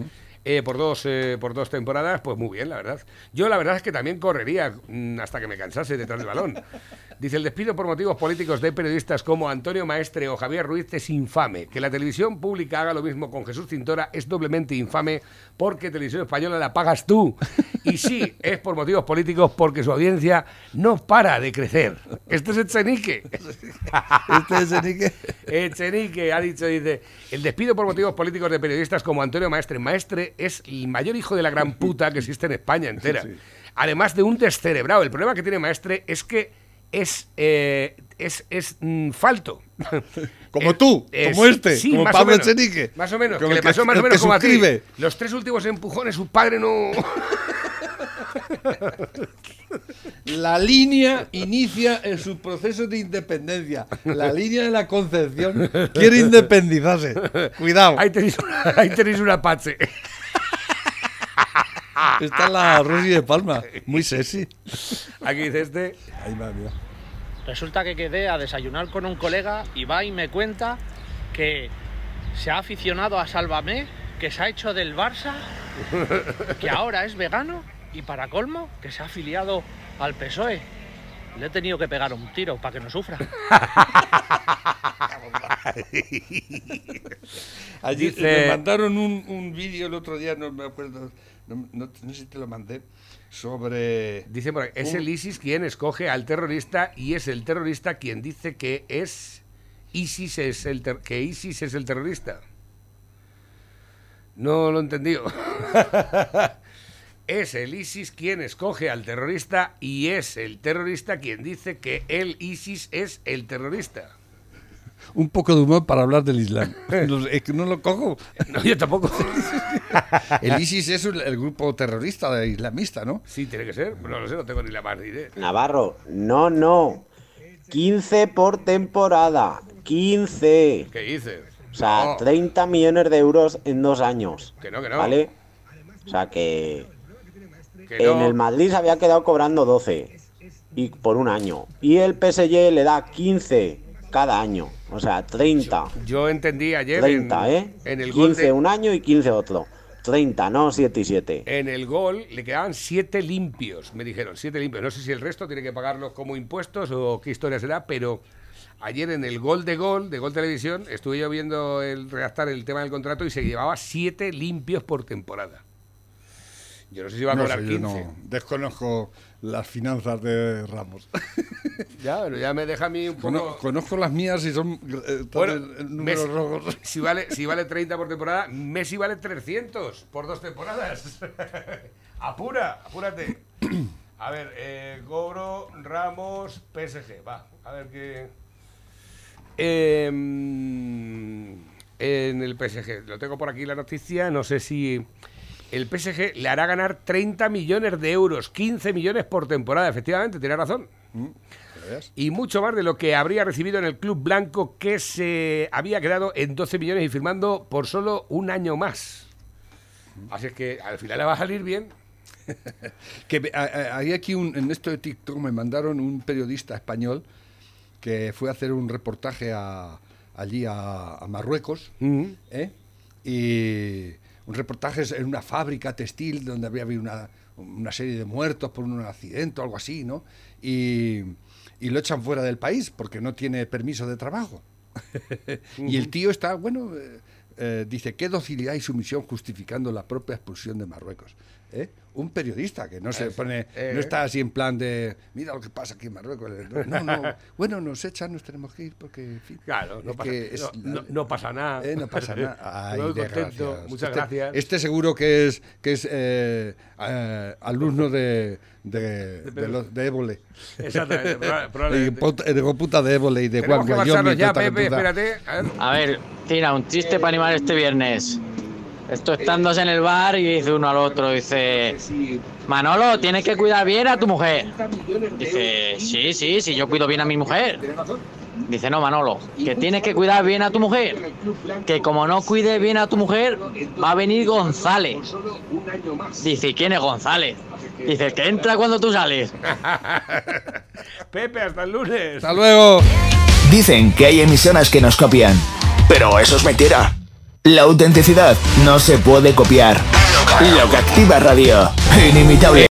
Eh, por, dos, eh, por dos temporadas, pues muy bien, la verdad. Yo la verdad es que también correría mm, hasta que me cansase detrás del balón. Dice, el despido por motivos políticos de periodistas como Antonio Maestre o Javier Ruiz es infame. Que la televisión pública haga lo mismo con Jesús Cintora es doblemente infame porque Televisión Española la pagas tú. Y sí, es por motivos políticos porque su audiencia no para de crecer. Este es Echenique. Este es Echenique. Echenique ha dicho, dice, el despido por motivos políticos de periodistas como Antonio Maestre. Maestre es el mayor hijo de la gran puta que existe en España entera. Sí, sí. Además de un descerebrado. El problema que tiene Maestre es que es, eh, es, es mm, falto. Como Eh, tú, eh, como este, sí, como más Pablo o menos, Echenique. Más o menos, Como que le que- pasó más o menos como a ti. Los tres últimos empujones, su padre no... La línea inicia en su proceso de independencia. La línea de la Concepción quiere independizarse. Cuidado. Ahí tenéis, ahí tenéis un apache. Está la Rosy de Palma. Muy sexy. Aquí dice este. Ahí va, mira. Resulta que quedé a desayunar con un colega y va y me cuenta que se ha aficionado a Sálvame, que se ha hecho del Barça, que ahora es vegano y para colmo que se ha afiliado al PSOE. Le he tenido que pegar un tiro para que no sufra. Allí Dice- me mandaron un, un vídeo el otro día, no me acuerdo, no, no- no sé si te lo mandé, sobre... Dice por es un- el ISIS quien escoge al terrorista y es el terrorista quien dice que es ISIS es el ter- que ISIS es el terrorista. No lo he entendido. es el ISIS quien escoge al terrorista y es el terrorista quien dice que el ISIS es el terrorista. Un poco de humor para hablar del Islam. Es que no lo cojo. No, yo tampoco. El ISIS es el, el grupo terrorista de islamista, ¿no? Sí, tiene que ser. No lo sé, no tengo ni la más idea. Navarro, no, no. 15 por temporada. 15. ¿Qué dices? O sea, No. 30 millones de euros en dos años. Que no, que no. ¿Vale? O sea que Que en el Madrid se había quedado cobrando 12 y por un año. Y el PSG le da 15 cada año. O sea, 30. Yo entendí ayer 30, en, ¿eh? en el gol 15 de- un año y 15 otro. 30, no 7 y 7. En el gol le quedaban siete limpios, me dijeron, siete limpios. No sé si el resto tiene que pagarlos como impuestos o qué historia será, pero ayer en el gol de gol, de Gol Televisión, estuve yo viendo el redactar el tema del contrato y se llevaba siete limpios por temporada. Yo no sé si va a No cobrar sé, yo 15. no desconozco las finanzas de Ramos. Ya, pero ya me deja a mí un poco... Conozco las mías y son eh, Bueno, en- en números Messi- rojos. Si vale, si vale 30 por temporada, Messi vale 300 por dos temporadas. Apura, apúrate. A ver, eh, cobro, Ramos, PSG. Va, a ver qué. Em, en el PSG, lo tengo por aquí la noticia, no sé si. El PSG le hará ganar 30 millones de euros, 15 millones por temporada, efectivamente, tiene razón. Y mucho más de lo que habría recibido en el club blanco que se había quedado en 12 millones y firmando por solo un año más. Así es que al final le va a salir bien. Que a- a- hay aquí un, en esto de TikTok me mandaron un periodista español que fue a hacer un reportaje a, allí a, a Marruecos, Mm. ¿eh? y un reportaje en una fábrica textil donde había habido una, una serie de muertos por un accidente o algo así, ¿no? Y, y lo echan fuera del país porque no tiene permiso de trabajo. y el tío está, bueno, eh, eh, dice, qué docilidad y sumisión justificando la propia expulsión de Marruecos. ¿Eh? Un periodista que no se Es- pone, eh. no está así en plan de, mira lo que pasa aquí en Marruecos. No, no, bueno, nos echan, nos tenemos que ir porque, en fin, Claro, no pasa, es no, la- no- no pasa nada. eh, no pasa nada. Ay, Estoy contento, muchas Este- gracias. Este seguro que es que es eh, eh, alumno de de, de, los- de Évole. Exactamente, probablemente. De puta- de puta de Évole y de Juan ya, Pepe, espérate. A ver. A ver, Tina, un chiste para animar este viernes. Esto estándose en el bar y dice uno al otro, dice, Manolo, tienes que cuidar bien a tu mujer. Dice, sí, sí, sí, yo cuido bien a mi mujer. Dice, no, Manolo, que tienes que cuidar bien a tu mujer. Que como no cuides bien a tu mujer, va a venir González. Dice, ¿y quién es González? Dice, que entra cuando tú sales. Pepe, hasta el lunes. Hasta luego. Dicen que hay emisoras que nos copian, pero eso es mentira. La autenticidad no se puede copiar. Lo que activa radio, inimitable.